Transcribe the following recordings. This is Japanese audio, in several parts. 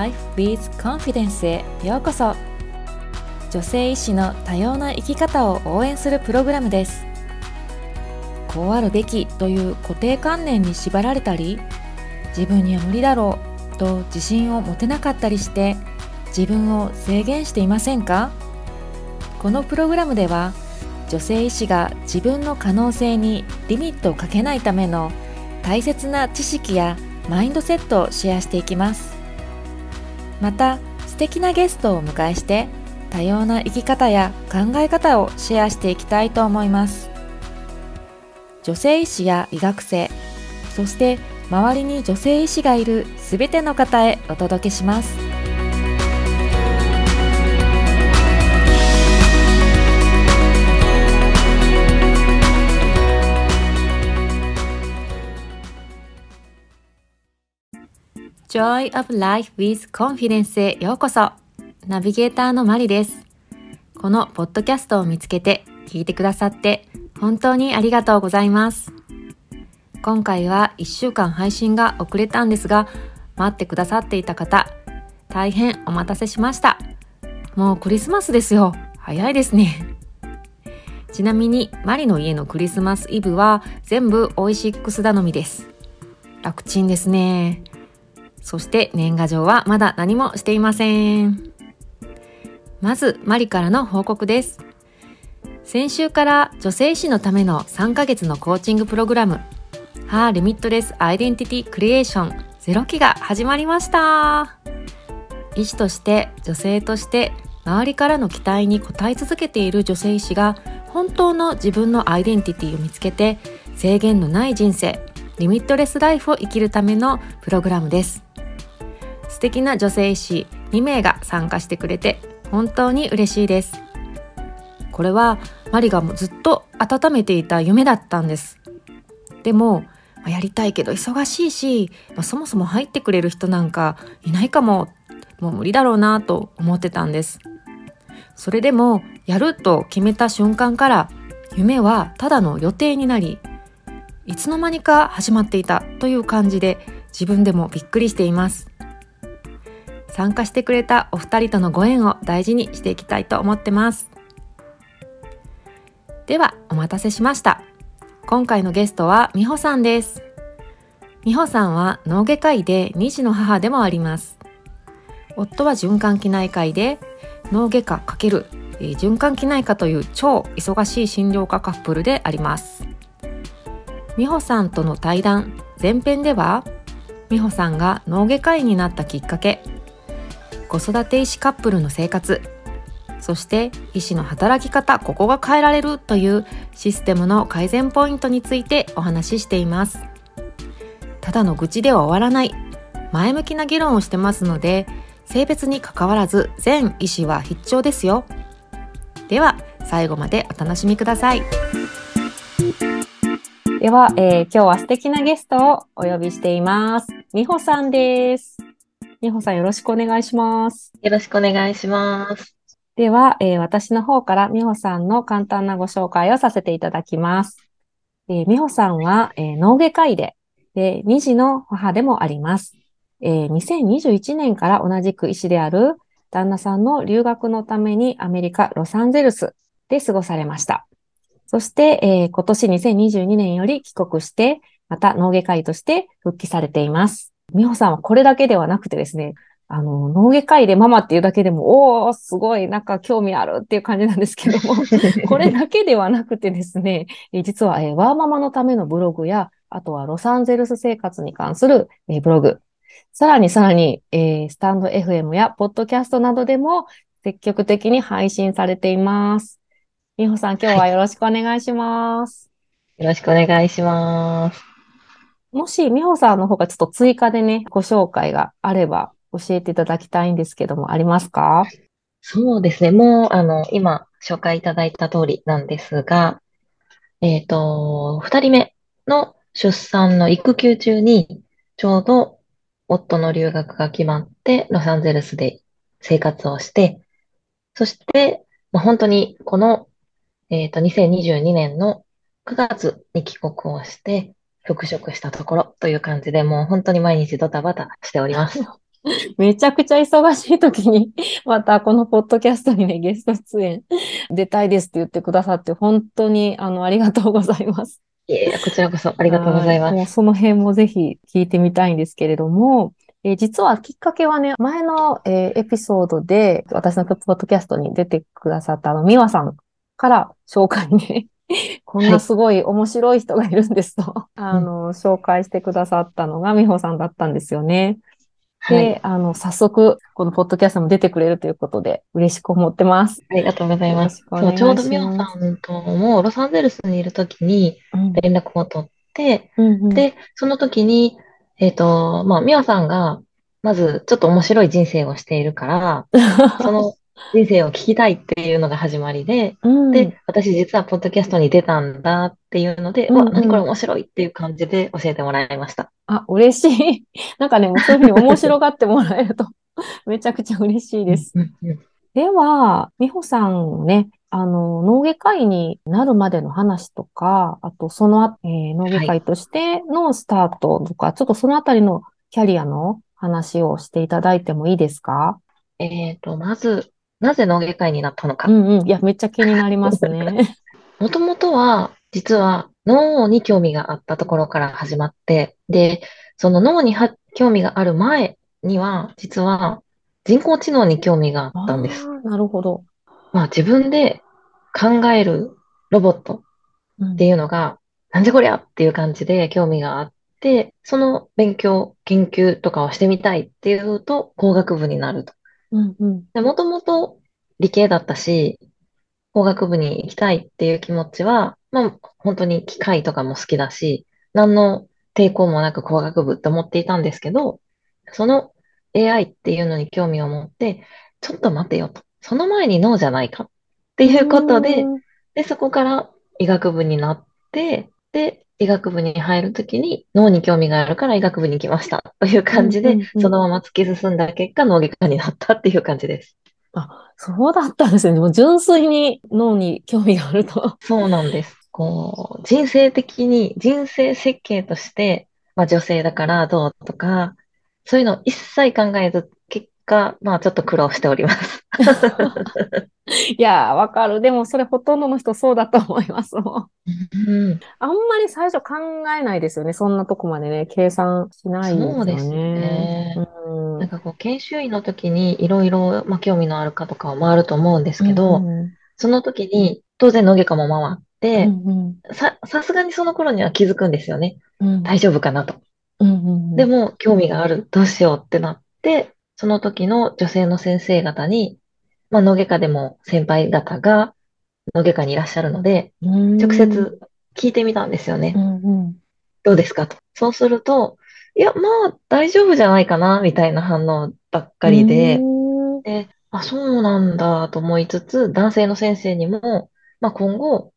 Life with Confidence へようこそ。女性医師の多様な生き方を応援するプログラムです。こうあるべきという固定観念に縛られたり自分には無理だろうと自信を持てなかったりして自分を制限していませんか？このプログラムでは女性医師が自分の可能性にリミットをかけないための大切な知識やマインドセットをシェアしていきます。また素敵なゲストをお迎えして多様な生き方や考え方をシェアしていきたいと思います。女性医師や医学生そして周りに女性医師がいるすべての方へお届けします。Joy of Life with Confidence へようこそ。ナビゲーターのマリです。このポッドキャストを見つけて聞いてくださって本当にありがとうございます。今回は1週間配信が遅れたんですが待ってくださっていた方大変お待たせしました。もうクリスマスですよ。早いですね。ちなみにマリの家のクリスマスイブは全部オイシックス頼みです。楽ちんですね。そして年賀状はまだ何もしていません。まず、マリからの報告です。先週から女性医師のための3ヶ月のコーチングプログラム、ハーリミットレスアイデンティティクリエーション0期が始まりました。医師として女性として周りからの期待に応え続けている女性医師が本当の自分のアイデンティティを見つけて制限のない人生リミットレスライフを生きるためのプログラムです素敵な女性医師2名が参加してくれて本当に嬉しいです。これはマリがずっと温めていた夢だったんです。でもやりたいけど忙しいし、そもそも入ってくれる人なんかいないかも。もう無理だろうなと思ってたんです。それでもやると決めた瞬間から夢はただの予定になりいつの間にか始まっていたという感じで自分でもびっくりしています。参加してくれたお二人とのご縁を大事にしていきたいと思ってます。では、お待たせしました。今回のゲストは美穂さんです。美穂さんは脳外科医で2児の母でもあります。夫は循環器内科医で脳外科×循環器内科という超忙しい診療科カップルであります。美穂さんとの対談前編では美穂さんが脳外科医になったきっかけ子育て医師カップルの生活。そして医師の働き方ここが変えられるというシステムの改善ポイントについてお話ししています。ただの愚痴では終わらない。前向きな議論をしてますので性別にかかわらず全医師は必聴ですよ。では最後までお楽しみください。では、えー、今日は素敵なゲストをお呼びしています。美穂さんです。美穂さんよろしくお願いします。よろしくお願いします。では、えー、私の方から美穂さんの簡単なご紹介をさせていただきます。えー、美穂さんは、えー、脳外科医で、で、二児の母でもあります。えー、2021年から同じく医師である旦那さんの留学のためにアメリカ・ロサンゼルスで過ごされました。そして、えー、今年2022年より帰国して、また脳外科医として復帰されています。美穂さんはこれだけではなくてですね、あの、脳外科医でママっていうだけでも、おー、すごい、なんか興味あるっていう感じなんですけども、これだけではなくてですね、実は、えー、ワーママのためのブログや、あとはロサンゼルス生活に関する、えー、ブログ、さらにさらに、えー、スタンド FM やポッドキャストなどでも積極的に配信されています。美穂さん、今日はよろしくお願いします。よろしくお願いします。もし、美穂さんの方がちょっと追加でね、ご紹介があれば教えていただきたいんですけども、ありますか？そうですね。もう、あの、今、紹介いただいた通りなんですが、えっ、ー、と、二人目の出産の育休中に、ちょうど夫の留学が決まって、ロサンゼルスで生活をして、そして、まあ、本当にこの、えっ、ー、と、2022年の9月に帰国をして、復職したところという感じで、もう本当に毎日ドタバタしております。めちゃくちゃ忙しい時に、またこのポッドキャストにね、ゲスト出演出たいですって言ってくださって、本当にあの、ありがとうございます。いえ、こちらこそありがとうございます。もうその辺もぜひ聞いてみたいんですけれども、えー、実はきっかけはね、前の、えー、エピソードで私のポッドキャストに出てくださったあの、ミワさんから紹介ね、こんなすごい面白い人がいるんですと、はい、あの、紹介してくださったのが美穂さんだったんですよね。で、はい、あの、早速、このポッドキャストも出てくれるということで、嬉しく思ってます。ありがとうございます。そうちょうど美穂さんとも、ロサンゼルスにいるときに連絡を取って、うんうん。うん、で、その時に、えっ、ー、と、まあ、美穂さんが、まず、ちょっと面白い人生をしているから、その人生を聞きたいっていうのが始まりで、うん、で、私実はポッドキャストに出たんだっていうので、うんうん、わ、何これ面白いっていう感じで教えてもらいました。あ、嬉しい。なんかね、そういうふうに面白がってもらえると めちゃくちゃ嬉しいです。では、美穂さんね、あの、脳外科医になるまでの話とか、あとその、えー、脳外科医としてのスタートとか、はい、ちょっとそのあたりのキャリアの話をしていただいてもいいですか？えっ、と、まず、なぜ脳外科医になったのか。うんうん。いや、めっちゃ気になりますね。もともとは、実は脳に興味があったところから始まって、で、その脳に興味がある前には、実は人工知能に興味があったんです。なるほど。まあ自分で考えるロボットっていうのが、うん、なんじゃこりゃっていう感じで興味があって、その勉強、研究とかをしてみたいっていうと工学部になると。うんうん。もともと理系だったし、工学部に行きたいっていう気持ちは、まあ本当に機械とかも好きだし、何の抵抗もなく工学部って思っていたんですけど、その AI っていうのに興味を持って、ちょっと待てよと。その前に脳じゃないかっていうことで、で、そこから医学部になって、で、医学部に入るときに脳に興味があるから医学部に来ましたという感じで、そのまま突き進んだ結果脳外科になったっていう感じです。あ、そうだったんですね。もう純粋に脳に興味があると。そうなんです。こう、人生的に、人生設計として、まあ女性だからどうとか、そういうのを一切考えず、結果、まあちょっと苦労しております。いや、わかる。でもそれほとんどの人そうだと思いますもん。うん、あんまり最初考えないですよね。そんなとこまでね、計算しないですよね。そうですね。うん、なんかこう、研修医の時にいろいろ、まあ、興味のあるかとかを回ると思うんですけど、うんうん、その時に当然、野外科も回って、うんうん、さ、さすがにその頃には気づくんですよね。うん、大丈夫かなと。うんうんうん、でも、興味がある。どうしようってなって、その時の女性の先生方に、まあ、脳外科でも先輩方が脳外科にいらっしゃるので、直接聞いてみたんですよね。うんうん、どうですかと。そうすると、いや、まあ、大丈夫じゃないかな、みたいな反応ばっかりで、で、あ、そうなんだと思いつつ、男性の先生にも、まあ、今後、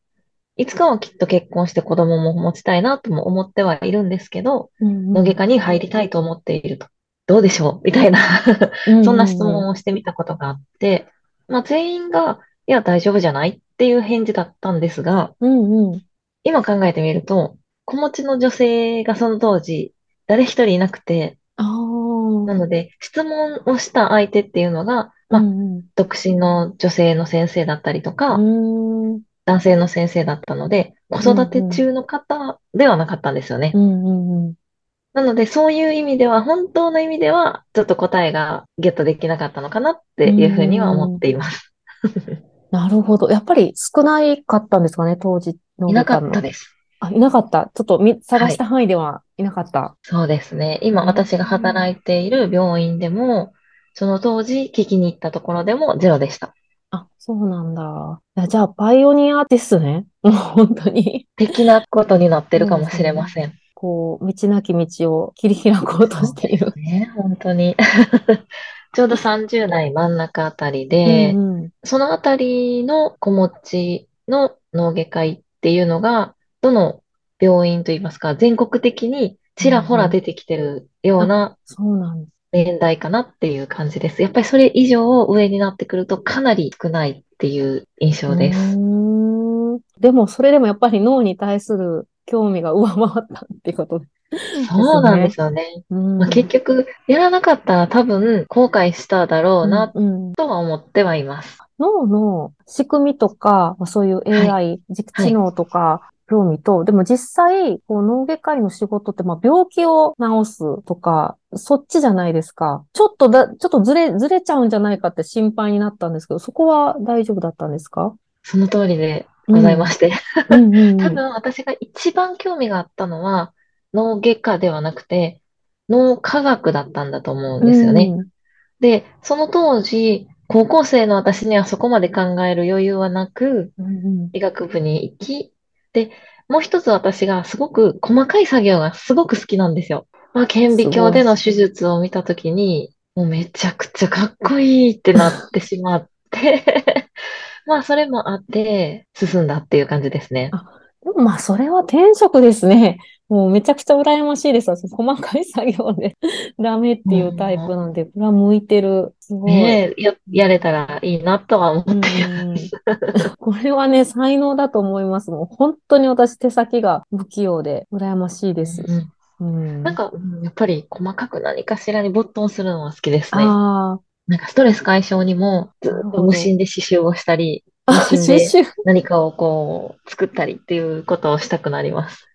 いつかはきっと結婚して子供も持ちたいなとも思ってはいるんですけど、脳外科に入りたいと思っていると。どうでしょう？みたいな。そんな質問をしてみたことがあって、まあ、全員が、いや、大丈夫じゃないっていう返事だったんですが、うんうん、今考えてみると、子持ちの女性がその当時、誰一人いなくて、なので、質問をした相手っていうのが、まあ、うんうん、独身の女性の先生だったりとか、男性の先生だったので、子育て中の方ではなかったんですよね。うんうんうんなので、そういう意味では、本当の意味では、ちょっと答えがゲットできなかったのかなっていうふうには思っています。なるほど。やっぱり少ないかったんですかね、当時の。いなかったです。あ、いなかった。ちょっとみ探した範囲ではいなかった、はい。そうですね。今私が働いている病院でも、その当時聞きに行ったところでもゼロでした。あ、そうなんだ。じゃあ、パイオニアですね。もう本当に。的なことになってるかもしれません。こう、道なき道を切り開こうとしている。ね、本当に。ちょうど30代真ん中あたりで、うんうん、そのあたりの子持ちの脳外科医っていうのが、どの病院といいますか、全国的にちらほら出てきてるような年代かなっていう感じです。やっぱりそれ以上上になってくるとかなり少ないっていう印象です。でもそれでもやっぱり脳に対する興味が上回ったっていうことそうなんですよね。うんまあ、結局、やらなかったら多分後悔しただろうなとは思ってはいます。脳の仕組みとか、まあそういう AI、自知能とか、興味と、でも実際、こう脳外科医の仕事って、まあ病気を治すとか、そっちじゃないですか。ちょっとだ、ちょっとずれ、ずれちゃうんじゃないかって心配になったんですけど、そこは大丈夫だったんですか？その通りでございまして。うんうんうん多分私が一番興味があったのは脳外科ではなくて脳科学だったんだと思うんですよね。うんで、その当時、高校生の私にはそこまで考える余裕はなく、うんうん医学部に行き、で、もう一つ私がすごく細かい作業がすごく好きなんですよ。まあ、顕微鏡での手術を見たときに、もうめちゃくちゃかっこいいってなってしまって、まあそれもあって進んだっていう感じですね。でもまあ、それは転職ですね。もうめちゃくちゃ羨ましいです。私細かい作業で ダメっていうタイプなんで、これは向いてる。すごい。ねえ、や、やれたらいいなとは思ってます。これはね、才能だと思います。もう本当に私手先が不器用で羨ましいです。うんうん。なんか、うんやっぱり細かく何かしらに没頭するのは好きですね。あなんかストレス解消にもずっと無心で刺繍をしたり、あ、無あ、心で。何かをこう作ったりっていうことをしたくなります。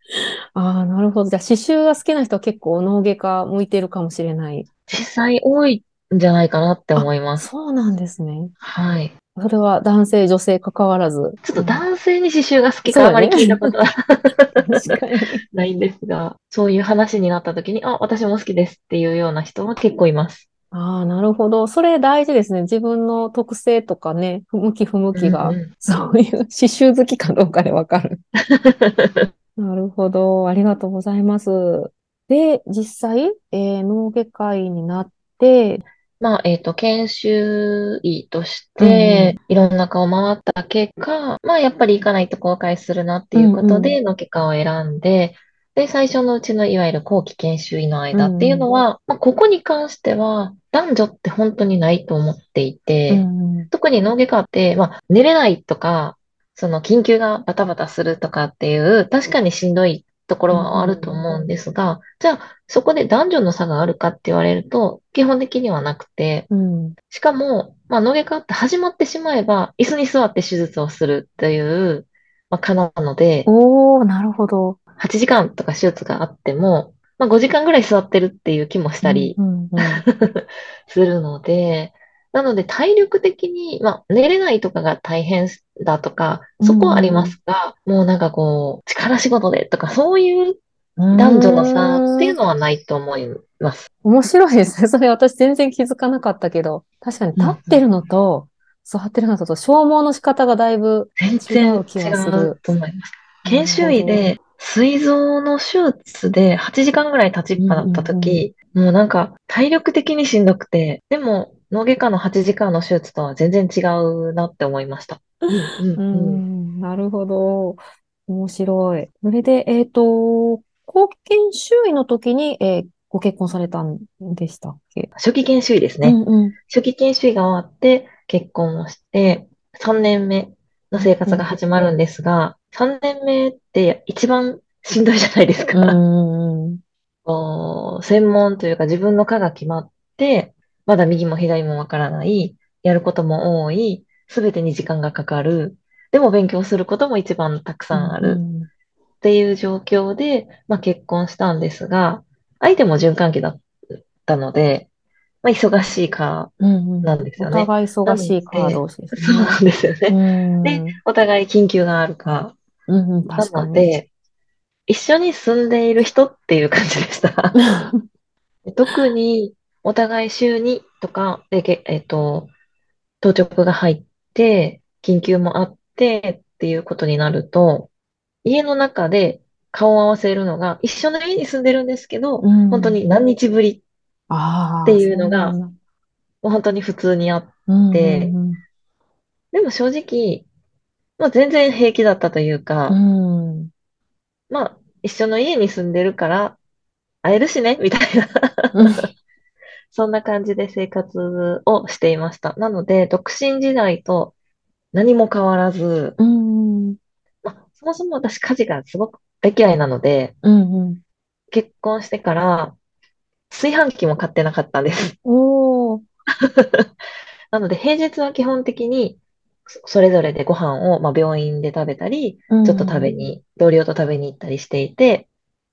ああ、なるほど。じゃあ刺繍が好きな人は結構脳外科向いてるかもしれない。実際多いんじゃないかなって思います。そうなんですね。はい。それは男性、女性関わらず。ちょっと男性に刺繍が好きかあまり聞いたことは 確かに。ないんですが、そういう話になった時に、あ、私も好きですっていうような人は結構います。ああ、なるほど。それ大事ですね。自分の特性とかね、向き不向きが、うんうん そういう刺繍好きかどうかでわかる。なるほど。ありがとうございます。で、実際、えー脳外科医になって、まあ、えっと、研修医として、いろんな科を回った結果、まあ、やっぱり行かないと後悔するなっていうことうんで、の外科を選んで、で、最初のうちのいわゆる後期研修医の間っていうのは、まあ、ここに関しては、男女って本当にないと思っていて、うん特に脳外科って、まあ、寝れないとか、その緊急がバタバタするとかっていう、確かにしんどいところはあると思うんですが、じゃあ、そこで男女の差があるかって言われると、基本的にはなくて、うんしかも、まあ、脳外科って始まってしまえば、椅子に座って手術をするという、まあ、可能なので、おー、なるほど。8時間とか手術があっても、まあ、5時間ぐらい座ってるっていう気もしたりうんうんうん。するので、なので体力的に、まあ、寝れないとかが大変だとか、そこはありますが、もうなんかこう、力仕事でとか、そういう男女の差っていうのはないと思います。面白いですね。それ私全然気づかなかったけど、確かに立ってるのと、座ってるのと消耗の仕方がだいぶ全然違違う気がする。うと思います。研修医で、膵臓の手術で8時間ぐらい立ちっぱだった時、もうなんか体力的にしんどくて、でも脳外科の8時間の手術とは全然違うなって思いました。うんうんううんん、なるほど。面白い。それで、えっと、後研修医の時に、えーご結婚されたんでしたっけ？初期研修医ですね。うんうん。初期研修医が終わって結婚をして、3年目の生活が始まるんですが、3年目って一番しんどいじゃないですか。うん専門というか自分の科が決まって、まだ右も左もわからない、やることも多い、すべてに時間がかかる、でも勉強することも一番たくさんあるっていう状況で、まあ、結婚したんですが、相手も循環器だったので、まあ、忙しいかうんうんなんですよね。お互い忙しいカー同士ですそうなんですよね。ね。で、お互い緊急があるか。うんうん、な。ので、一緒に住んでいる人っていう感じでした。で 特に、お互い週2とかで、けえっと、当直が入って、緊急もあってっていうことになると、家の中で顔を合わせるのが、一緒の家に住んでるんですけど、うん本当に何日ぶり、ああ、っていうのが本当に普通にあって、うんででも正直、まあ全然平気だったというか、まあ一緒の家に住んでるから、会えるしね、みたいな。うんそんな感じで生活をしていました。なので、独身時代と何も変わらず、うんまあ、そもそも私家事がすごく大嫌いなので、うんうん結婚してから、炊飯器も買ってなかったんです。なので、平日は基本的に、そそれぞれでご飯を、まあ、病院で食べたり、ちょっと食べに、同僚と食べに行ったりしていて、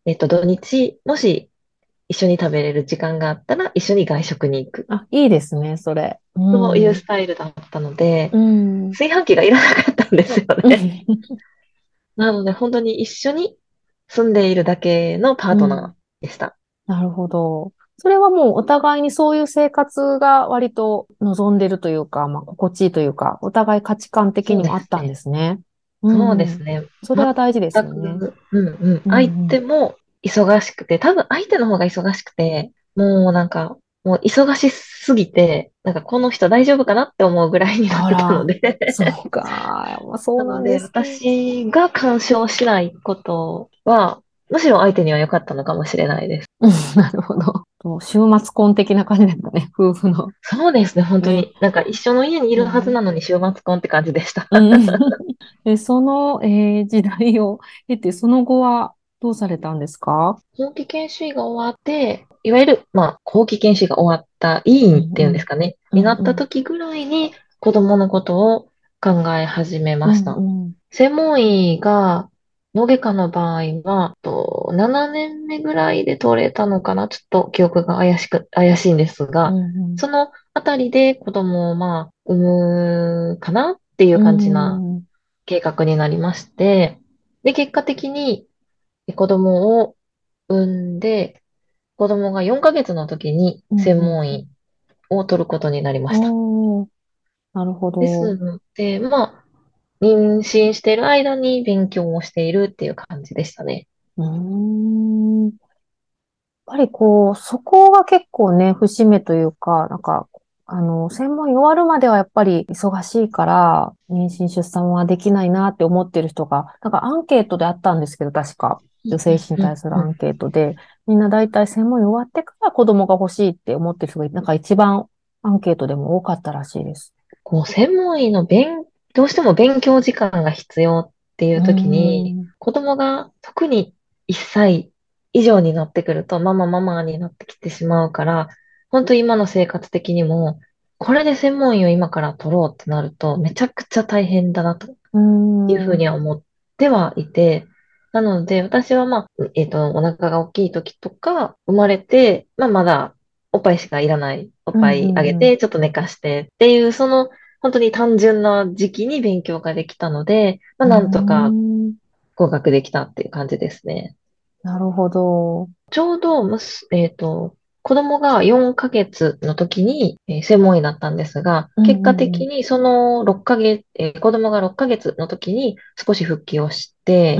えっと、土日、もし一緒に食べれる時間があったら、一緒に外食に行く。あ、いいですね、それ。そういうスタイルだったので、うん。炊飯器がいらなかったんですよね。なので、本当に一緒に住んでいるだけのパートナーでした。なるほど。それはもうお互いにそういう生活が割と望んでるというか、まあ、心地いいというか、お互い価値観的にもあったんですね。そうですね。ね。それは大事ですよ全ね。く、うんうんうん相手も忙しくて、多分相手の方が忙しくて、もうなんか、もう忙しすぎて、なんかこの人大丈夫かなって思うぐらいになってたので、そうか。まあ、そうなんでですね。私が干渉しないことは、むしろ相手には良かったのかもしれないです。うんなるほど。もう週末婚的な感じですかね、夫婦の。そうですね、本当ねに。なんか一緒の家にいるはずなのに週末婚って感じでした。うんで、その、えー時代を経て、その後はどうされたんですか？後期研修医が終わって、いわゆる、まあ、後期研修医が終わった医院っていうんですかね、うんうんになった時ぐらいに子供のことを考え始めました。うんうん専門医が、脳外科の場合は、と7年目ぐらいで取れたのかな？ちょっと記憶が怪しく、怪しいんですが、うんうん。そのあたりで子供をまあ、産むかなっていう感じなうん計画になりまして、で、結果的に子供を産んで、子供が4ヶ月の時に専門医を取ることになりました。おー。なるほど。ですので、まあ、妊娠している間に勉強をしているっていう感じでしたね。うーん。やっぱりこう、そこが結構ね、節目というか、なんか、あの、専門医終わるまではやっぱり忙しいから、妊娠出産はできないなって思ってる人が、なんかアンケートであったんですけど、確か。女性誌に対するアンケートで、みんな大体専門医終わってから子供が欲しいって思ってる人が、なんか一番アンケートでも多かったらしいです。こう、専門医の勉、どうしても勉強時間が必要っていう時に、子供が特に1歳以上になってくると、ママママになってきてしまうから、本当今の生活的にも、これで専門医を今から取ろうってなると、めちゃくちゃ大変だなとうん、いうふうには思ってはいて、なので、私はまあ、えっと、お腹が大きい時とか、生まれて、まあ、まだおっぱいしかいらない。おっぱいあげて、ちょっと寝かしてっていう、その、本当に単純な時期に勉強ができたので、まあ、なんとうかん合格できたっていう感じですね。なるほど。ちょうどむす、えっと、子供が4ヶ月の時に、えー専門医だったんですが結果的にその6ヶ月、えー子供が6ヶ月の時に少し復帰をして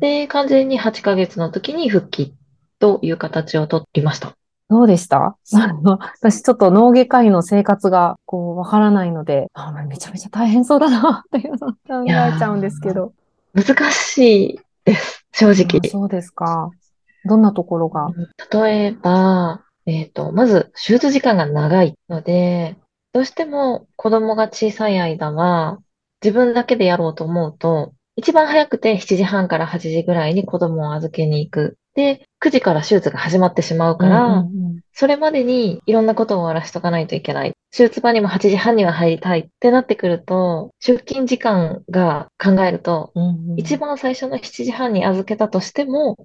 で、完全に8ヶ月の時に復帰という形をとりました。どうでした？私ちょっと脳外科医の生活がこうわからないので、あめちゃめちゃ大変そうだなっていうのを考えちゃうんですけど。難しいです、正直あ。そうですか。どんなところが？例えば、えっと、まず、手術時間が長いので、どうしても子供が小さい間は、自分だけでやろうと思うと、一番早くて7時半から8時ぐらいに子供を預けに行く。で、9時から手術が始まってしまうから、うんうんそれまでにいろんなことを終わらしとかないといけない。手術場にも8時半には入りたいってなってくると、出勤時間が考えると、うんうんうん一番最初の7時半に預けたとしても、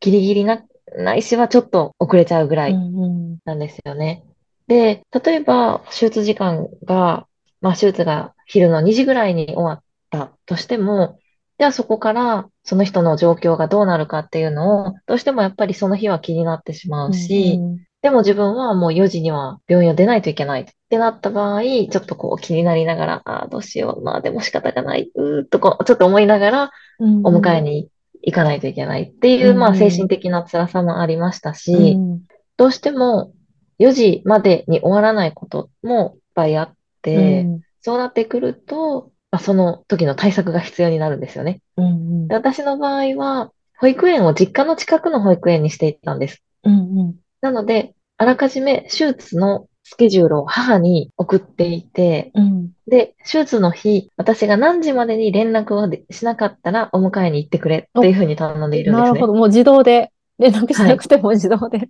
ギリギリな、ないしはちょっと遅れちゃうぐらういんうんなんですよね。で、例えば、手術時間が、まあ、手術が昼の2時ぐらいに終わったとしても、じゃあそこからその人の状況がどうなるかっていうのを、どうしてもやっぱりその日は気になってしまうし、うんうんでも自分はもう4時には病院を出ないといけないってなった場合、ちょっとこう気になりながら、ああ、どうしよう。まあでも仕方がない。うーっとこう、ちょっと思いながら、うんお迎えに行かないといけないっていう、まあうん精神的な辛さもありましたうし、んどうしても4時までに終わらないこともいっぱいあって、うんそうなってくると、まあ、その時の対策が必要になるんですよね。うんで私の場合は、保育園を実家の近くの保育園にしていたんです。うんうんなので、あらかじめ手術のスケジュールを母に送っていて、うんで、手術の日、私が何時までに連絡をでしなかったらお迎えに行ってくれっていうふうに頼んでいるんですね。なるほど。もう自動で。連絡しなくても自動で。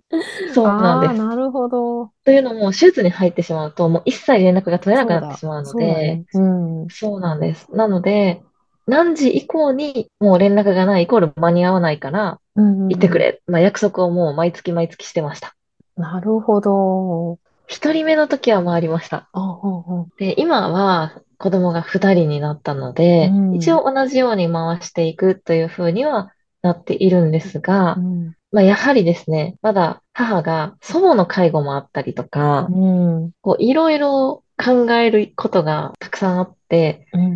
そうなんです。なるほど。というのも、手術に入ってしまうと、もう一切連絡が取れなくな。ってしまうのそうだで、ね。うん。そうなんです。なので、何時以降にもう連絡がないイコール間に合わないから。行ってくれ。まあ、約束をもう毎月毎月してました。なるほど。一人目の時は回りました。で、今は子供が二人になったので、うん一応同じように回していくというふうにはなっているんですがう、ん。まあ、やはりですね、まだ母が祖母の介護もあったりとか、うん。こういろいろ考えることがたくさんあっ。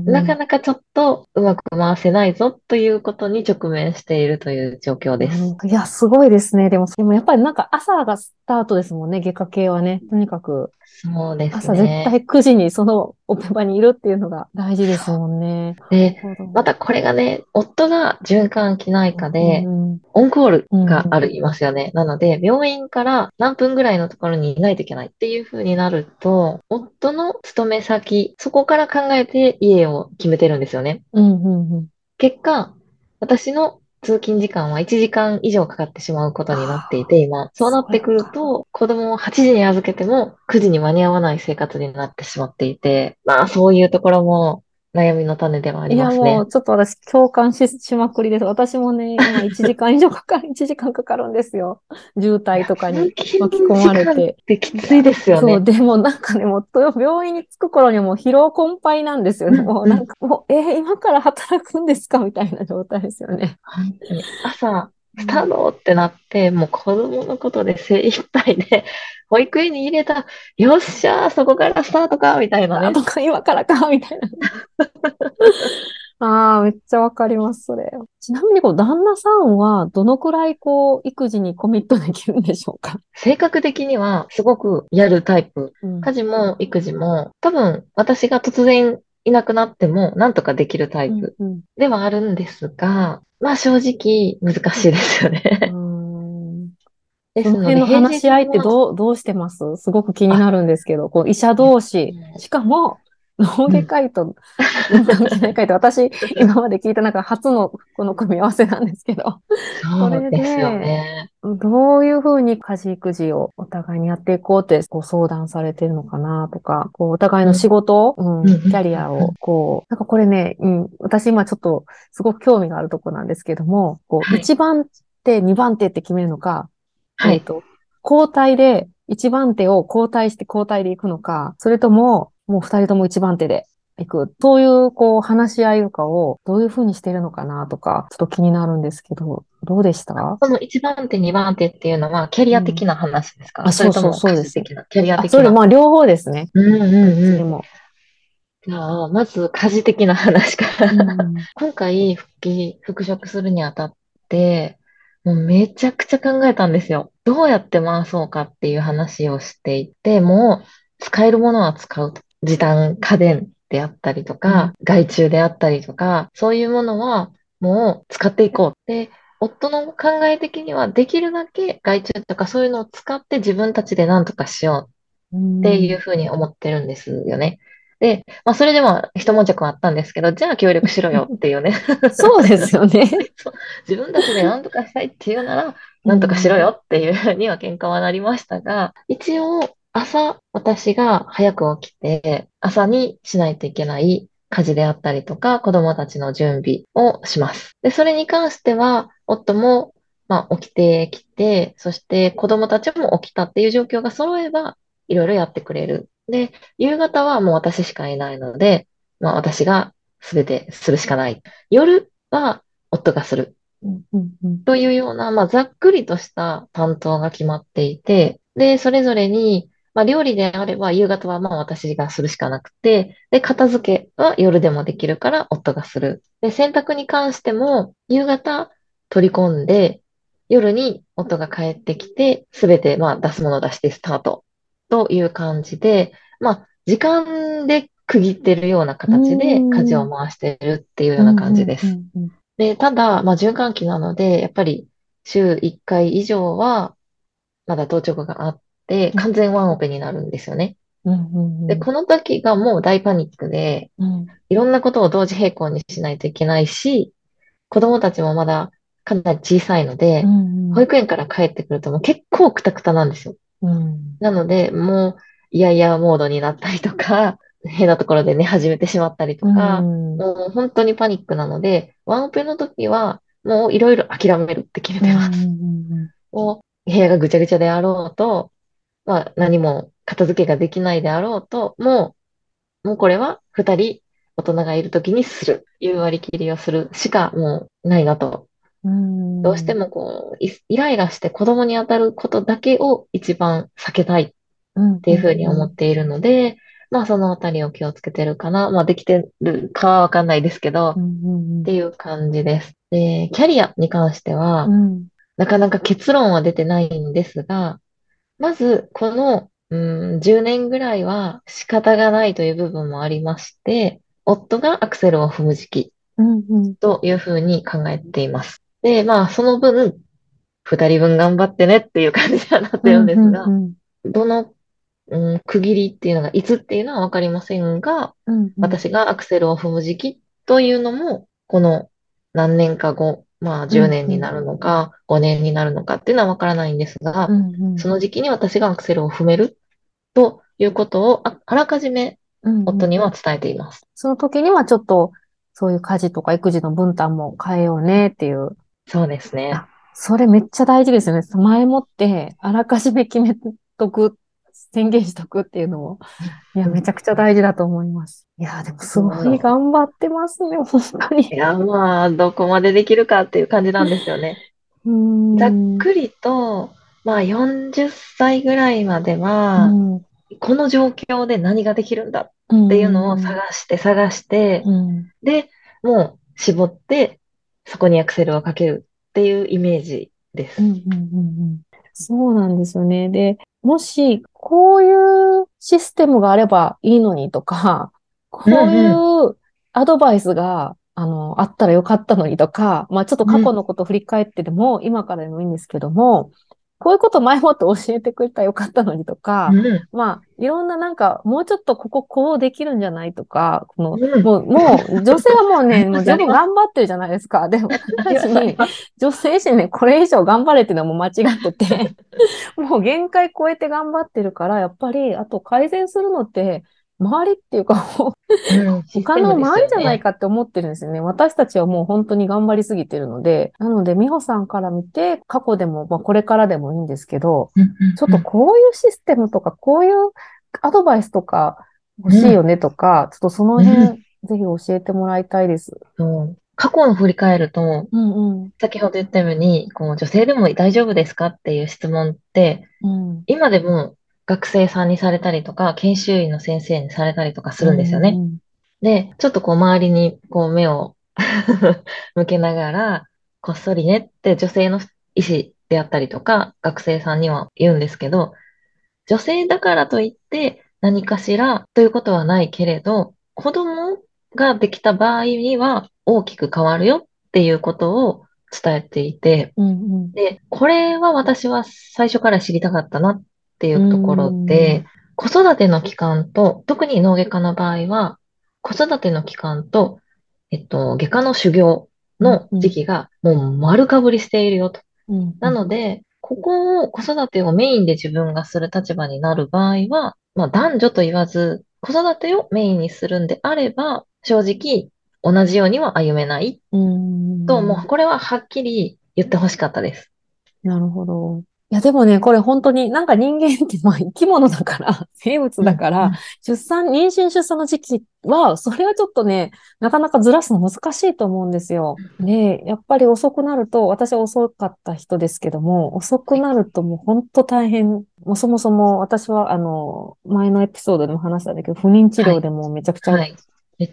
なかなかちょっとうまく回せないぞということに直面しているという状況です。うんいや、すごいですね。でも、でもやっぱりなんか朝がスタートですもんね、外科系はね。とにかく、そうです朝絶ね。対9時にそのオペ場にいるっていうのが大事ですもんね。で、またこれがね、夫が循環器内科で、うんオンコールがありますよね。なので、病院から何分ぐらいのところにいないといけないっていう風になると、夫の勤め先、そこから考えて家を決めてるんですよね。うんうんうん結果、私の通勤時間は1時間以上かかってしまうことになっていて、今。そうなってくると、子供を8時に預けても9時に間に合わない生活になってしまっていて、まあそういうところも悩みの種ではありいや、ますねもう、。ちょっと私、共感し、しまくりです。私もね、今 1時間以上かかる、1時間かかるんですよ。渋滞とかに通巻き勤込まれて。ってきついですよそう、ね。でもなんかね、もう、と病院に着く頃にはもう疲労困憊なんですよね。うんもうなんか、もう、えー今から働くんですか？みたいな状態ですよね。朝、スタートってなって、もう子供のことで精一杯で、保育園に入れた、よっしゃー、そこからスタートか、みたいなね。あとか今からか、みたいな。ああ、めっちゃわかります、それ。ちなみに、こう、旦那さんは、どのくらい、こう、育児にコミットできるんでしょうか？性格的にはすごくやるタイプ。うん家事も育児も、多分私が突然いなくなってもなんとかできるタイプうんではあるんですが、まあ正直難しいですよね。うん。ですので、その辺の平話し合いってどう、どうしてます？すごく気になるんですけど、こう、医者同士、しかも、脳外科医と、循環器内科医と、私、今まで聞いた中、初のこの組み合わせなんですけど、そうですよね。どういうふうに家事育児をお互いにやっていこうってご相談されてるのかなとか、こうお互いの仕事、うんうん。キャリアを、こう、なんかこれね、うん、私今ちょっとすごく興味があるところなんですけども、こう、はい。1番手、2番手って決めるのか、はい。えっと、交代で、1番手を交代して交代で行くのか、それとも、もう2人とも1番手で行く。そういう、こう、話し合いとかを、どういうふうにしてるのかなとか、ちょっと気になるんですけど、どうでした？その1番手、2番手っていうのはキャリア的な話ですか、うんあそれともそうそうそうですキャリアあ、それ、的な。まあ、両方ですね。うんうんうん。でも。じゃあ、まず家事的な話から。うん今回復帰、復職するにあたって、もうめちゃくちゃ考えたんですよ。どうやって回そうかっていう話をしていて、もう使えるものは使うと。時短家電であったりとか、外注であったりとか、そういうものはもう使っていこう。で、夫の考え的にはできるだけ外注とかそういうのを使って自分たちで何とかしようっていうふうに思ってるんですよね。で、まあそれでも一悶着はあったんですけど、じゃあ協力しろよっていうね。そうですよね。自分たちで何とかしたいっていうなら、何とかしろよっていうふうには喧嘩はなりましたが、一応朝私が早く起きて、朝にしないといけない家事であったりとか、子供たちの準備をします。で、それに関しては、夫も、まあ、起きてきて、そして子供たちも起きたっていう状況が揃えば、いろいろやってくれる。で、夕方はもう私しかいないので、まあ私が全てするしかない。夜は夫がする。というような、まあ、ざっくりとした担当が決まっていて、で、それぞれに、まあ、料理であれば夕方はまあ私がするしかなくて、で、片付けは夜でもできるから夫がする。で、洗濯に関しても夕方取り込んで、夜に夫が帰ってきて、すべてまあ出すもの出してスタートという感じで、まあ、時間で区切ってるような形でうん家事を回してるっていうような感じです。で、ただ、まあ、循環器なので、やっぱり週1回以上は、まだ当直があって、うん完全ワンオペになるんですよね。うんうんうんで、この時がもう大パニックで、うんいろんなことを同時並行にしないといけないし、子供たちもまだかなり小さいので、保育園から帰ってくるともう結構クタクタなんですよ。うん。なので、もう、いやいやモードになったりとか、変なところで寝始めてしまったりとか、うんもう本当にパニックなので、ワンオペの時は、もういろいろ諦めるって決めてます。もう部屋がぐちゃぐちゃであろうと、まあ何も片付けができないであろうと、もう、もうこれは二人大人がいる時にする。いう割り切りをするしかもうないなと。うんどうしてもこう、イイライラして子供に当たることだけを一番避けたいっっていうふうに思っているので、まあそのあたりを気をつけてるかな。まあできてるかはわかんないですけど、っんていう感じです。で、キャリアに関しては、うんなかなか結論は出てないんですが、まずこの、うん、10年ぐらいは仕方がないという部分もありまして、夫がアクセルを踏む時期というふうに考えています。で、まあその分、二人分頑張ってねっていう感じにはなってるんですが、うん。どの、うん、区切りっていうのがいつっていうのはわかりませんが、うんうん。私がアクセルを踏む時期というのも、この何年か後、まあ10年になるのか、5年になるのかっていうのはわからないんですが、その時期に私がアクセルを踏めるということをああらかじめ夫には伝えています。その時にはちょっと、そういう家事とか育児の分担も変えようねっていう。そうですね。あそれめっちゃ大事ですよね。前もって、あらかじめ決めとく、宣言しとくっていうのも、いや、めちゃくちゃ大事だと思います。いや、でもすごい頑張ってますね、本当にい。や、まあ、どこまでできるかっていう感じなんですよね。ざっくりと、まあ40歳ぐらいまでは、うんこの状況で何ができるんだうんっていうのを探して探して、うんで、もう絞って、そこにアクセルをかけるっていうイメージです。うんうんうんうんそうなんですよね。で、もし、こういうシステムがあればいいのにとか、こういうアドバイスが、あの、あったらよかったのにとか、まあちょっと過去のことを振り返ってでも、今からでもいいんですけども、こういうこと前もって教えてくれたらよかったのにとか、うん。まあ、いろんななんか、もうちょっとこここうできるんじゃないとか、この、うん。もう、もう、女性はもうね、もう十分頑張ってるじゃないですか。でも、私に、女性誌ね、これ以上頑張れっていうのはもう間違ってて、もう限界超えて頑張ってるから、やっぱり、あと改善するのって、周りっていうか、他の周りじゃないか。かって思ってるんですよね。私たちはもう本当に頑張りすぎてるので、なので、美穂さんから見て、過去でも、まあこれからでもいいんですけど、ちょっとこういうシステムとか、こういうアドバイスとか欲しいよねとか、ちょっとその辺、ぜひ教えてもらいたいです。そう過去を振り返ると、うんうん。先ほど言ったように、こう女性でも大丈夫ですかっていう質問って、うん。今でも学生さんにされたりとか、研修医の先生にされたりとかするんですよね。うんで、ちょっとこう周りにこう目を 向けながら、こっそりねって女性の医師であったりとか、学生さんには言うんですけど、女性だからといって何かしらということはないけれど、子供ができた場合には大きく変わるよっていうことを伝えていて、うんうんで、これは私は最初から知りたかったなっていうところで、子育ての期間と、特に脳外科の場合は、子育ての期間と、えっと、外科の修行の時期がもう丸かぶりしているよと。うんなので、ここを子育てをメインで自分がする立場になる場合は、まあ男女と言わず、子育てをメインにするんであれば、正直同じようには歩めないうんと、もうこれははっきり言ってほしかったです。なるほど。いや、でもね、これ本当になんか人間ってまあ 生き物だから、生物だから、出産、妊娠出産の時期は、それはちょっとね、なかなかずらすの難しいと思うんですよ。で、やっぱり遅くなると、私は遅かった人ですけども、遅くなるともう本当大変。もうそもそも私は、あの、前のエピソードでも話したんだけど、不妊治療でもめちゃくちゃ。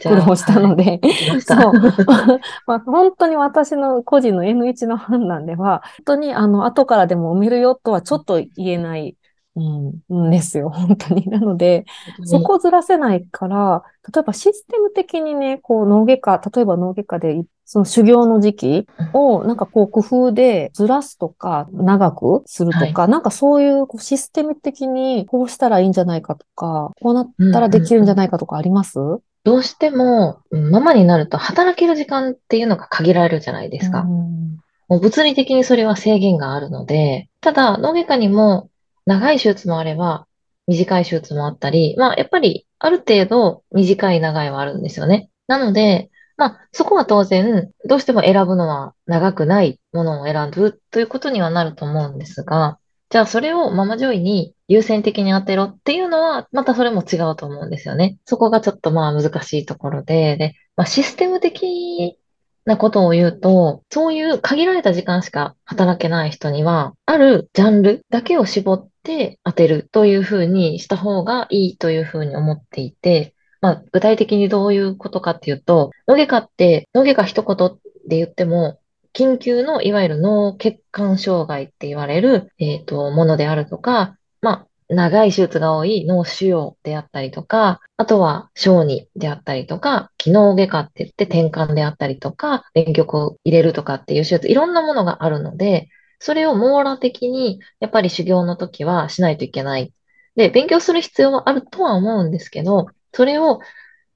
苦労したので、はいそう。まあ、本当に私の個人の N1 の判断では、本当にあの、後からでも産めるよとはちょっと言えない、うん、んですよ、本当に。なので、そこをずらせないから、例えばシステム的にね、こう脳外科、例えば脳外科で、その修行の時期をなんかこう工夫でずらすとか、長くするとか、なんかそういうこうシステム的にこうしたらいいんじゃないかとか、こうなったらできるんじゃないかとかあります？どうしても、うんママになると働ける時間っていうのが限られるじゃないですか。うんもう物理的にそれは制限があるので、ただ、脳外科にも長い手術もあれば、短い手術もあったり、まあ、やっぱり、ある程度、短い長いはあるんですよね。なので、まあ、そこは当然、どうしても選ぶのは長くないものを選ぶということにはなると思うんですが、じゃあそれをママジョイに優先的に当てろっていうのは、またそれも違うと思うんですよね。そこがちょっとまあ難しいところで、で、まあ、システム的なことを言うと、そういう限られた時間しか働けない人には、あるジャンルだけを絞って当てるというふうにした方がいいというふうに思っていて、まあ、具体的にどういうことかっていうと、脳外科って、脳外科一言で言っても、緊急のいわゆる脳血管障害って言われる、えっ、ー、と、ものであるとか、まあ、長い手術が多い脳腫瘍であったりとか、あとは小児であったりとか、機能外科って言って転換であったりとか、電極を入れるとかっていう手術、いろんなものがあるので、それを網羅的にやっぱり修行の時はしないといけない。で、勉強する必要はあるとは思うんですけど、それを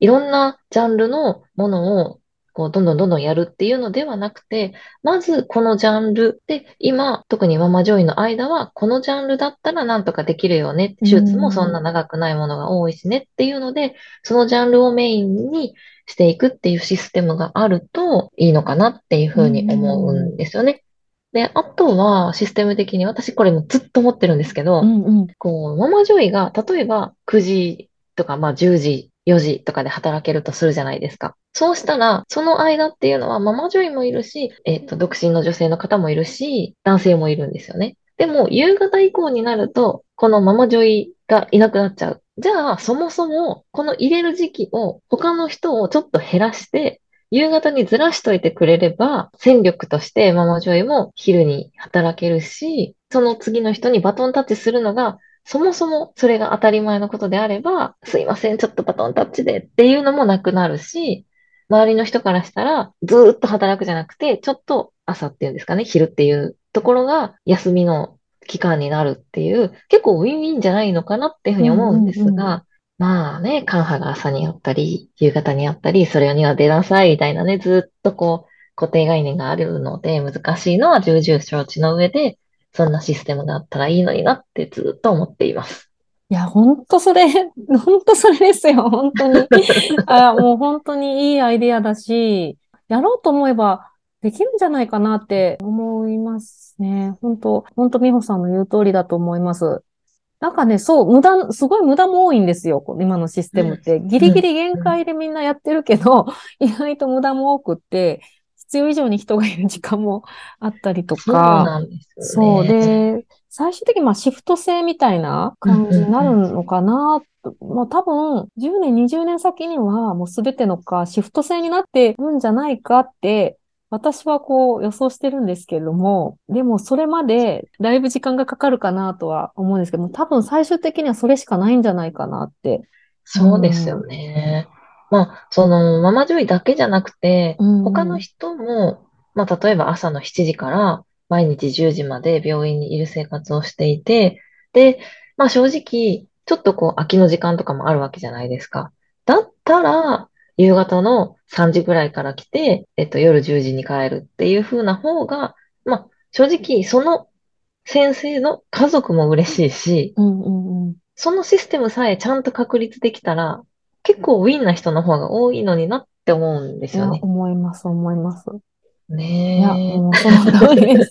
いろんなジャンルのものをこう、どんどんどんどんやるっていうのではなくて、まずこのジャンルで、今、特にママジョイの間は、このジャンルだったらなんとかできるよね。手術もそんな長くないものが多いしねっていうので、そのジャンルをメインにしていくっていうシステムがあるといいのかなっていうふうに思うんですよね。で、あとはシステム的に私これもずっと思ってるんですけど、うんうん、こう、ママジョイが例えば9時とかまあ10時4時とかで働けるとするじゃないですか。そうしたら、その間っていうのはママ女医もいるし、えっ、と、独身の女性の方もいるし、男性もいるんですよね。でも、夕方以降になると、このママ女医がいなくなっちゃう。じゃあ、そもそも、この入れる時期を他の人をちょっと減らして、夕方にずらしといてくれれば、戦力としてママ女医も昼に働けるし、その次の人にバトンタッチするのがそもそもそれが当たり前のことであれば、すいません、ちょっとバトンタッチでっていうのもなくなるし、周りの人からしたら、ずーっと働くじゃなくて、ちょっと朝っていうんですかね、昼っていうところが休みの期間になるっていう、結構ウィンウィンじゃないのかなっていうふうに思うんですが、うんうんうん、まあね、カンハが朝にあったり、夕方にあったり、それには出なさいみたいなね、ずっとこう、固定概念があるので、難しいのは重々承知の上で、そんなシステムがあったらいいのになってずっと思っています。いや、ほんとそれ、ほんとそれですよ、本当に。あもう本当にいいアイデアだし、やろうと思えばできるんじゃないかなって思いますね。本当本当美穂さんの言う通りだと思います。なんかね、そう、無駄、すごい無駄も多いんですよ、今のシステムって。ギリギリ限界でみんなやってるけど、意外と無駄も多くって、必要以上に人がいる時間もあったりとか。そうね。そうで、最終的にまあシフト制みたいな感じになるのかな、もう多分、10年、20年先にはもうすべてのかシフト制になってるんじゃないかって、私はこう予想してるんですけれども、でもそれまでだいぶ時間がかかるかなとは思うんですけども、多分最終的にはそれしかないんじゃないかなって。そうですよね。うんまあ、その、ママ女医だけじゃなくて、他の人も、まあ、例えば朝の7時から毎日10時まで病院にいる生活をしていて、で、まあ正直、ちょっとこう空きの時間とかもあるわけじゃないですか。だったら、夕方の3時ぐらいから来て、えっと、夜10時に帰るっていう風な方が、まあ正直、その先生の家族も嬉しいし、うんうんうん、そのシステムさえちゃんと確立できたら、結構ウィンな人の方が多いのになって思うんですよね。思います、思います。ねえ。いや、もうその通りです。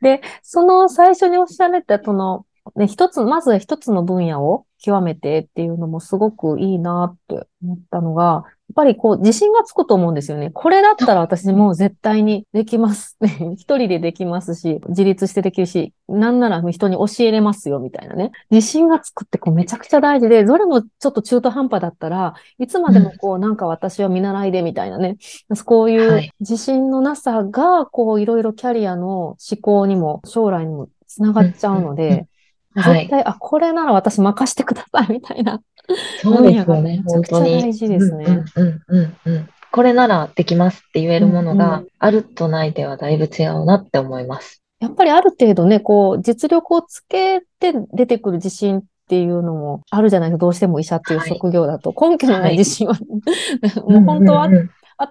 で、その最初におっしゃられた、その、ね、一つ、まず一つの分野を極めてっていうのもすごくいいなって思ったのが、っぱりこう自信がつくと思うんですよね。これだったら私もう絶対にできますね。一人でできますし、自立してできるし、なんなら人に教えれますよみたいなね。自信がつくってこうめちゃくちゃ大事で、どれもちょっと中途半端だったらいつまでもこうなんか私は見習いでみたいなね。こういう自信のなさがこういろいろキャリアの思考にも将来にもつながっちゃうので、絶対、あ、これなら私任してくださいみたいなそうですよね、本当に。大事ですね。うんうんうん、これならできますって言えるものが、あるとないではだいぶ違うなって思います。やっぱりある程度ね、こう、実力をつけて出てくる自信っていうのもあるじゃないですか。どうしても医者っていう職業だと。根拠のない自信は、もう本当はあっ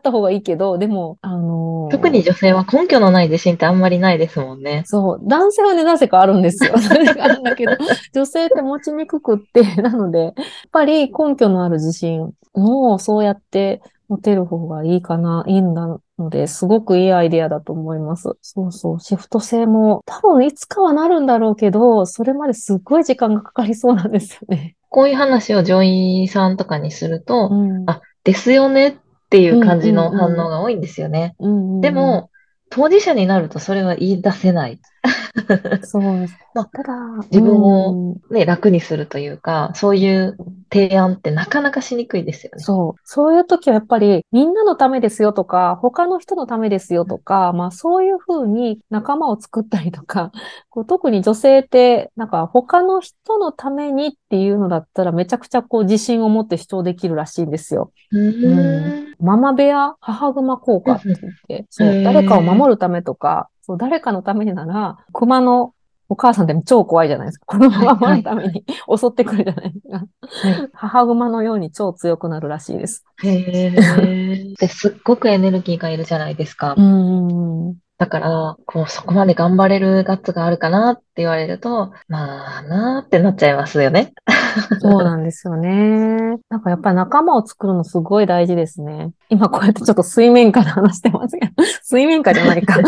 た方がいいけど、でも、あのー特に女性は根拠のない自信ってあんまりないですもんね。そう、男性はね、なぜかあるんですよ。なぜかあるんだけど、女性って持ちにくくって、なので、やっぱり根拠のある自信をそうやって持てる方がいいかな、いいんだので、すごくいいアイデアだと思います。そうそう、シフト制も多分いつかはなるんだろうけど、それまですっごい時間がかかりそうなんですよね。こういう話を女医さんとかにすると、うんあ、ですよねっていう感じの反応が多いんですよね。でも、当事者になるとそれは言い出せない。そうです。まあただ、自分をうんね、楽にするというか、そういう提案ってなかなかしにくいですよね。そう。そういう時はやっぱり、みんなのためですよとか、他の人のためですよとか、まあそういうふうに仲間を作ったりとか、こう特に女性って、なんか他の人のためにっていうのだったらめちゃくちゃこう自信を持って主張できるらしいんですよ。うーん。ママ部屋、母熊効果って言って、そう、誰かを守るためとか、そう、誰かのためになら、熊のお母さんでも超怖いじゃないですか。子供を守るために襲ってくるじゃないですか。はい母熊のように超強くなるらしいです。へえ。ですっごくエネルギーがいるじゃないですか。うん。だから、こう、そこまで頑張れるガッツがあるかなって言われると、まあなーってなっちゃいますよね。そうなんですよね。なんかやっぱり仲間を作るのすごい大事ですね。今こうやってちょっと水面下で話してますけど、水面下じゃないか。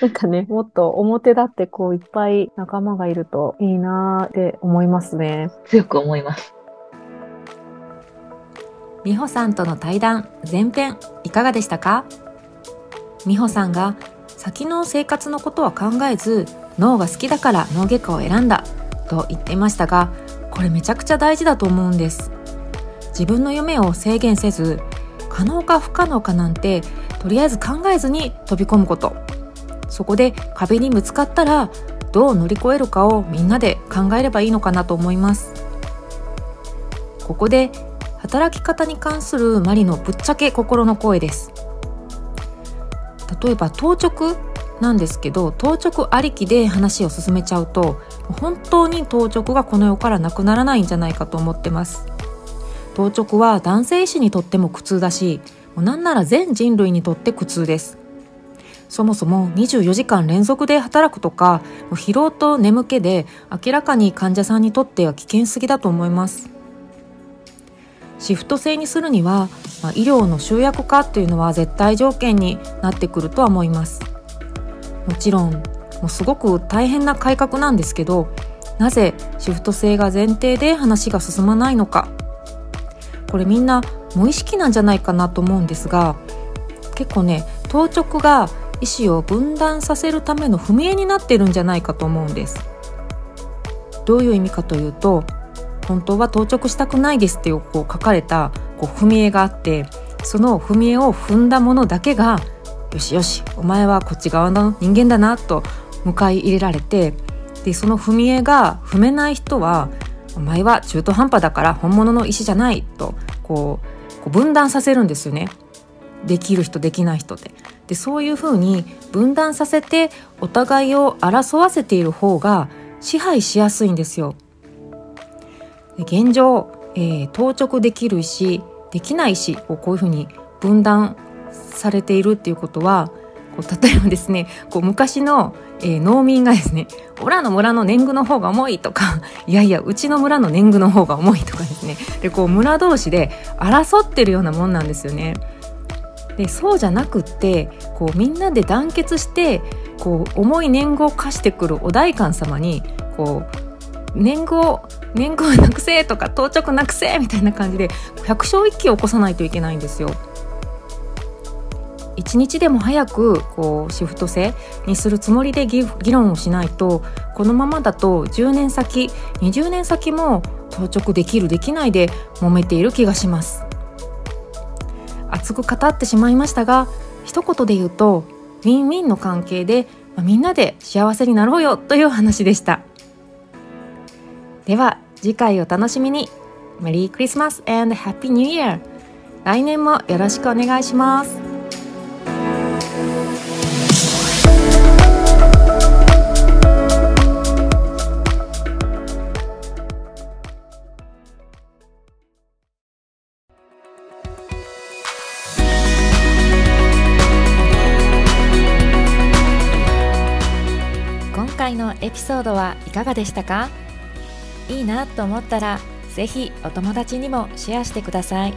なんかね、もっと表立ってこういっぱい仲間がいるといいなーって思いますね。強く思います。美穂さんとの対談前編いかがでしたか？美穂さんが先の生活のことは考えず脳が好きだから脳外科を選んだと言ってましたがこれめちゃくちゃ大事だと思うんです。自分の夢を制限せず可能か不可能かなんてとりあえず考えずに飛び込むこと。そこで壁にぶつかったらどう乗り越えるかをみんなで考えればいいのかなと思います。ここで働き方に関するマリのぶっちゃけ心の声です。例えば当直なんですけど当直ありきで話を進めちゃうと本当に当直がこの世からなくならないんじゃないかと思ってます。当直は男性医師にとっても苦痛だしもうなんなら全人類にとって苦痛です。そもそも24時間連続で働くとか疲労と眠気で明らかに患者さんにとっては危険すぎだと思います。シフト制にするには、まあ、医療の集約化っていうのは絶対条件になってくるとは思います。もちろんもうすごく大変な改革なんですけどなぜシフト制が前提で話が進まないのか。これみんな無意識なんじゃないかなと思うんですが結構ね当直が医師を分断させるための踏み絵になってるんじゃないかと思うんです。どういう意味かというと本当は当直したくないですっていうこう書かれたこう踏み絵があってその踏み絵を踏んだものだけがよしよしお前はこっち側の人間だなと迎え入れられてでその踏み絵が踏めない人はお前は中途半端だから本物の石じゃないとこう分断させるんですよね。できる人できない人ででそういうふうに分断させてお互いを争わせている方が支配しやすいんですよ。現状、えー当直できる石できない石をこういうふうに分断されているっていうことはこう例えばですねこう昔の、えー農民がですね「オラの村の年貢の方が重い」とか「いやいやうちの村の年貢の方が重い」とかですねでこう村同士で争ってるようなもんなんですよね。でそうじゃなくってこうみんなで団結してこう重い年貢を課してくるお代官様にこう年貢を年貢なくせとか当直なくせみたいな感じで百姓一揆を起こさないといけないんですよ。一日でも早くこうシフト制にするつもりで議議論をしないとこのままだと10年先20年先も当直できるできないで揉めている気がします熱く語ってしまいましたが一言で言うとウィンウィンの関係で、まあみんなで幸せになろうよという話でしたでは次回お楽しみにメリークリスマス and Happy New Year! 来年もよろしくお願いします。今回のエピソードはいかがでしたか？いいなと思ったらぜひお友達にもシェアしてください。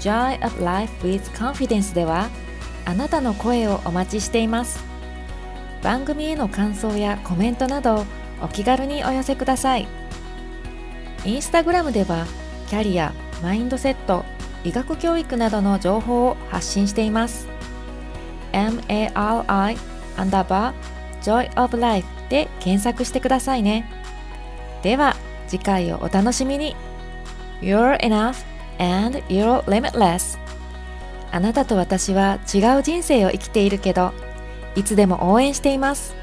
Joy of Life with Confidence ではあなたの声をお待ちしています。番組への感想やコメントなどお気軽にお寄せください。インスタグラムではキャリア、マインドセット、医学教育などの情報を発信しています。MARI アンダーバー Joy of Life で検索してくださいね。では次回をお楽しみに。You're enough and you're limitless. あなたと私は違う人生を生きているけどいつでも応援しています。